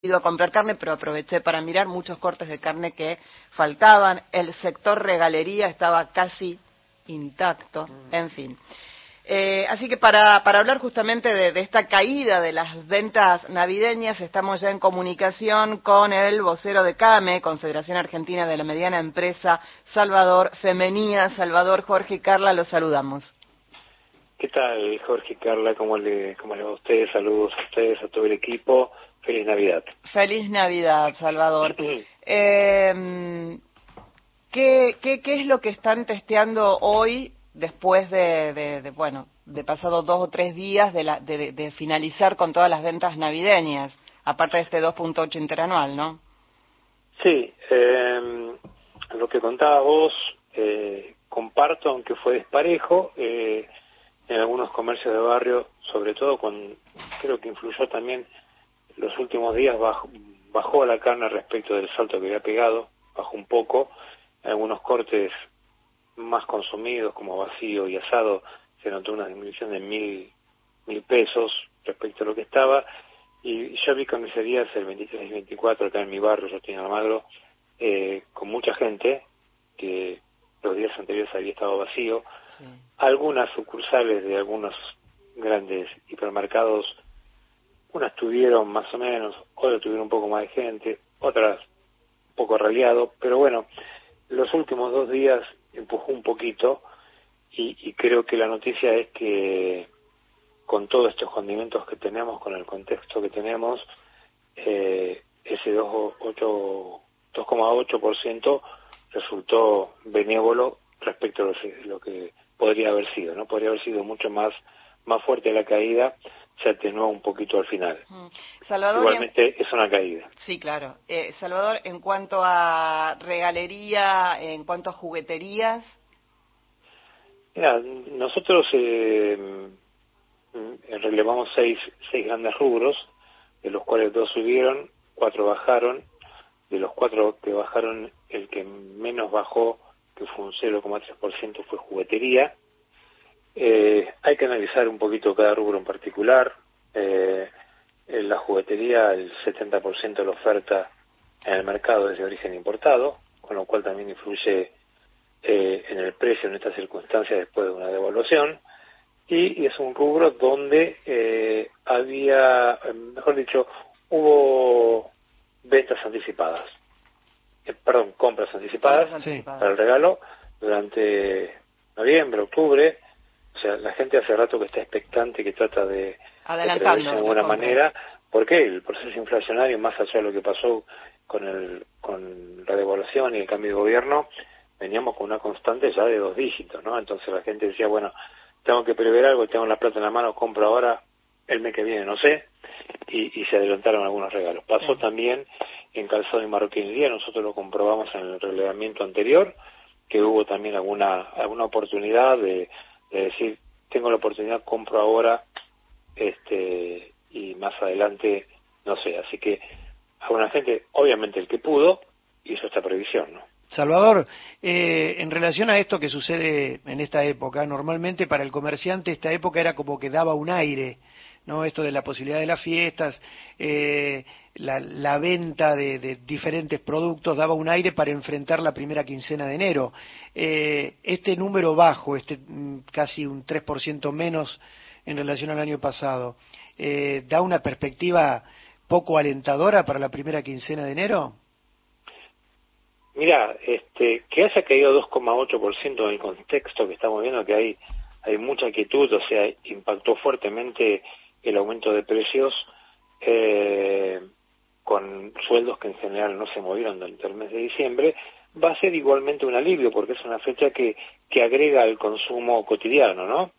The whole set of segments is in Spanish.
ido a comprar carne, pero aproveché para mirar muchos cortes de carne que faltaban. El sector regalería estaba casi intacto, mm. en fin. Eh, así que para, para hablar justamente de, de, esta caída de las ventas navideñas, estamos ya en comunicación con el vocero de CAME, Confederación Argentina de la Mediana Empresa, Salvador Femenía. Salvador, Jorge y Carla, los saludamos. ¿Qué tal, Jorge y Carla? ¿Cómo le, cómo le va a ustedes? Saludos a ustedes, a todo el equipo. Feliz Navidad. Feliz Navidad, Salvador. eh, ¿qué, qué, ¿Qué es lo que están testeando hoy después de, de, de bueno, de pasado dos o tres días de, la, de, de, finalizar con todas las ventas navideñas, aparte de este 2.8 interanual, ¿no? Sí, eh, lo que contaba vos, eh, comparto, aunque fue desparejo, eh, en algunos comercios de barrio, sobre todo con, creo que influyó también los últimos días bajó, bajó la carne respecto del salto que había pegado, bajó un poco, algunos cortes más consumidos como vacío y asado se notó una disminución de mil, mil pesos respecto a lo que estaba. Y yo vi comisarías el 23 y 24 acá en mi barrio, yo en Almagro, eh, con mucha gente que los días anteriores había estado vacío, sí. algunas sucursales de algunos grandes hipermercados unas tuvieron más o menos, otras tuvieron un poco más de gente, otras un poco raleado, pero bueno, los últimos dos días empujó un poquito y, y creo que la noticia es que con todos estos condimentos que tenemos, con el contexto que tenemos, eh, ese 2,8% resultó benévolo respecto a lo, que podría haber sido, ¿no? Podría haber sido mucho más, más fuerte la caída se atenuó un poquito al final. Mm. Salvador, Igualmente es una caída. Sí, claro. Eh, Salvador, en cuanto a regalería, en cuanto a jugueterías. Mira, nosotros eh, relevamos seis, seis grandes rubros, de los cuales dos subieron, cuatro bajaron. De los cuatro que bajaron, el que menos bajó, que fue un 0,3%, fue juguetería eh, hay que analizar un poquito cada rubro en particular. Eh, en la juguetería, el 70% de la oferta en el mercado es de origen importado, con lo cual también influye eh, en el precio en estas circunstancias después de una devaluación. Y, y es un rubro donde eh, había, mejor dicho, hubo ventas anticipadas, eh, perdón, compras anticipadas sí. para el regalo durante noviembre, octubre, o sea, la gente hace rato que está expectante, que trata de, Adelantando, de de alguna manera, porque el proceso inflacionario, más allá de lo que pasó con, el, con la devaluación y el cambio de gobierno, veníamos con una constante ya de dos dígitos, ¿no? Entonces la gente decía, bueno, tengo que prever algo, tengo la plata en la mano, compro ahora, el mes que viene, no sé, y, y se adelantaron algunos regalos. Pasó sí. también en calzado y marroquinería, nosotros lo comprobamos en el relevamiento anterior, que hubo también alguna, alguna oportunidad de de decir, tengo la oportunidad, compro ahora, este, y más adelante, no sé, así que a una gente, obviamente el que pudo, hizo esta previsión, ¿no? Salvador, eh, en relación a esto que sucede en esta época, normalmente para el comerciante esta época era como que daba un aire, ¿no? Esto de la posibilidad de las fiestas, eh, la, venta de, de, diferentes productos daba un aire para enfrentar la primera quincena de enero. Eh, este número bajo, este mm, casi un 3% menos en relación al año pasado, eh, ¿da una perspectiva poco alentadora para la primera quincena de enero? Mira, este, que haya caído 2,8% en el contexto que estamos viendo, que hay, hay mucha quietud, o sea, impactó fuertemente el aumento de precios, eh, con sueldos que en general no se movieron durante el mes de diciembre, va a ser igualmente un alivio porque es una fecha que, que agrega al consumo cotidiano, ¿no?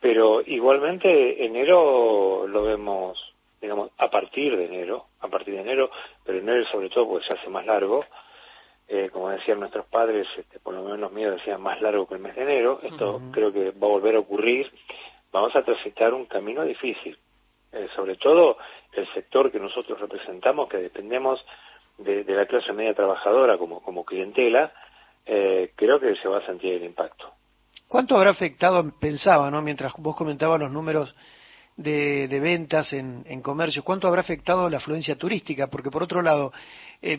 Pero igualmente enero lo vemos, digamos, a partir de enero, a partir de enero, pero enero sobre todo porque se hace más largo, eh, como decían nuestros padres, este, por lo menos míos decían más largo que el mes de enero, esto uh -huh. creo que va a volver a ocurrir, vamos a transitar un camino difícil, eh, sobre todo el sector que nosotros representamos, que dependemos de, de la clase media trabajadora como, como clientela, eh, creo que se va a sentir el impacto. ¿Cuánto habrá afectado, pensaba, ¿no? mientras vos comentabas los números de, ventas en, en, comercios, ¿cuánto habrá afectado la afluencia turística? Porque por otro lado, eh,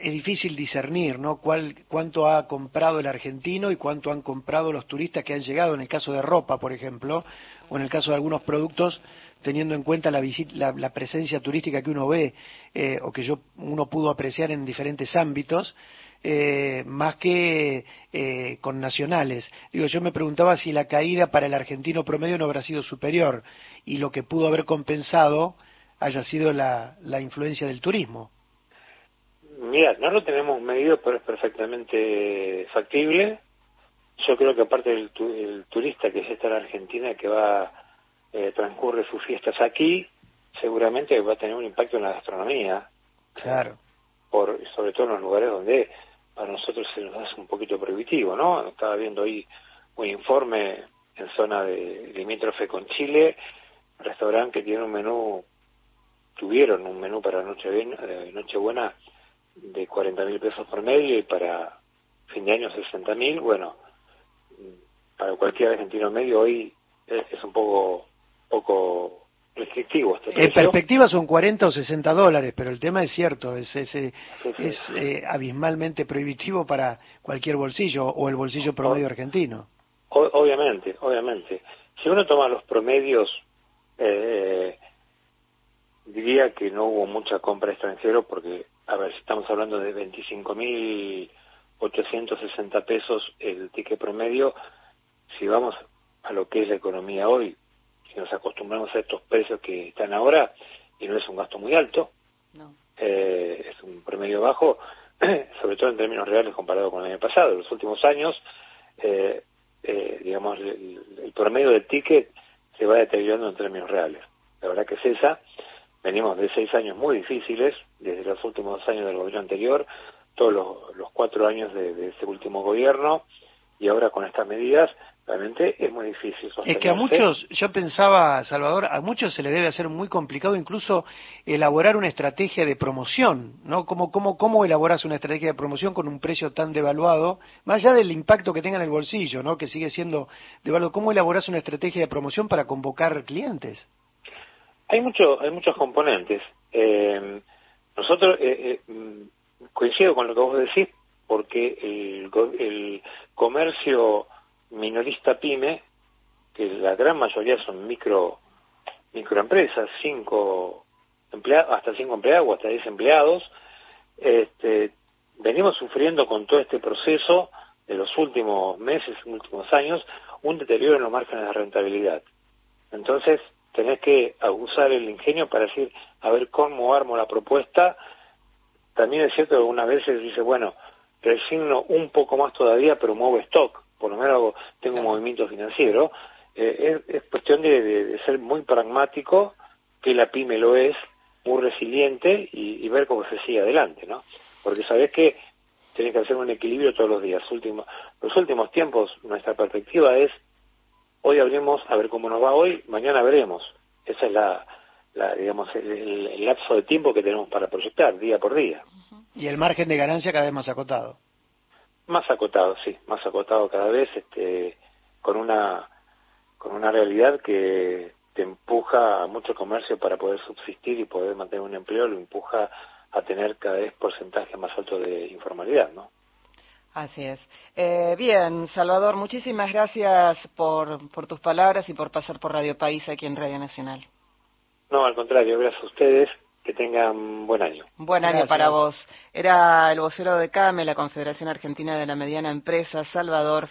es difícil discernir ¿no? ¿Cuál, cuánto ha comprado el argentino y cuánto han comprado los turistas que han llegado, en el caso de ropa, por ejemplo, o en el caso de algunos productos, teniendo en cuenta la, la, presencia turística que uno ve eh, o que yo, uno pudo apreciar en diferentes ámbitos. Eh, más que eh, con nacionales. Digo, yo me preguntaba si la caída para el argentino promedio no habrá sido superior y lo que pudo haber compensado haya sido la, la influencia del turismo. Mira, no lo tenemos medido, pero es perfectamente factible. Yo creo que aparte del el turista que es esta la Argentina, que va, eh, transcurre sus fiestas aquí, seguramente va a tener un impacto en la gastronomía. Claro. Por, sobre todo en los lugares donde para nosotros se nos hace un poquito prohibitivo, ¿no? Estaba viendo hoy un informe en zona de limítrofe con Chile, restaurante que tiene un menú, tuvieron un menú para Nochebuena, eh, Nochebuena de 40 mil pesos por medio y para fin de año 60 mil, bueno, para cualquier argentino medio hoy es, un poco poco restrictivo. Este en perspectiva son 40 o 60 dólares, pero el tema es cierto, es, es, eh, es eh, abismalmente prohibitivo para cualquier bolsillo o el bolsillo promedio argentino. obviamente, obviamente. Si uno toma los promedios, eh, diría que no hubo mucha compra extranjero porque, a ver, si estamos hablando de 25.860 pesos el ticket promedio, si vamos a lo que es la economía hoy, si nos acostumbramos a estos precios que están ahora, y no es un gasto muy alto, eh, es un promedio bajo, sobre todo en términos reales comparado con el año pasado. En los últimos años, eh, eh, digamos, el, el, promedio del ticket se va deteriorando en términos reales. La verdad que es esa. Venimos de seis años muy difíciles, desde los últimos años del gobierno anterior, todos los, cuatro años de, de este último gobierno, y ahora con estas medidas realmente es muy difícil. Es que a muchos, yo pensaba, Salvador, a muchos se le debe hacer muy complicado incluso elaborar una estrategia de promoción, ¿no? ¿Cómo, cómo, cómo elaboras una estrategia de promoción con un precio tan devaluado, más allá del impacto que tenga en el bolsillo, ¿no? Que sigue siendo devaluado. ¿Cómo elaboras una estrategia de promoción para convocar clientes? Hay, mucho, hay muchos componentes. Eh, nosotros, eh, eh, mm, coincido con lo que vos decís, porque el, el comercio minorista pyme, que la gran mayoría son micro microempresas, cinco empleados, hasta cinco empleados o hasta diez empleados, este, venimos sufriendo con todo este proceso de los últimos meses, últimos años, un deterioro en los márgenes de rentabilidad. Entonces, tenés que usar el ingenio para decir, a ver cómo armo la propuesta. También es cierto que algunas veces dice, bueno, resigno un poco más todavía, pero muevo stock por lo menos tengo un movimiento financiero, eh, es, cuestión de, ser muy pragmático, que la pyme lo es, muy resiliente y, ver cómo se sigue adelante, ¿no? Porque sabés que tenés que hacer un equilibrio todos los días. Último, los últimos tiempos, nuestra perspectiva es, hoy abrimos a ver cómo nos va hoy, mañana veremos. Esa es la, digamos, el lapso de tiempo que tenemos para proyectar día por día. Y el margen de ganancia cada vez más acotado. Más acotado, sí, más acotado cada vez, este, con una con una realidad que te empuja a mucho comercio para poder subsistir y poder mantener un empleo, lo empuja a tener cada vez porcentaje más alto de informalidad, ¿no? Así es. Eh, bien, Salvador, muchísimas gracias por, por tus palabras y por pasar por Radio País aquí en Radio Nacional. No, al contrario, gracias a ustedes que tengan buen año. Buen año para vos. Era el vocero de CAME, la Confederación Argentina de la Mediana Empresa, Salvador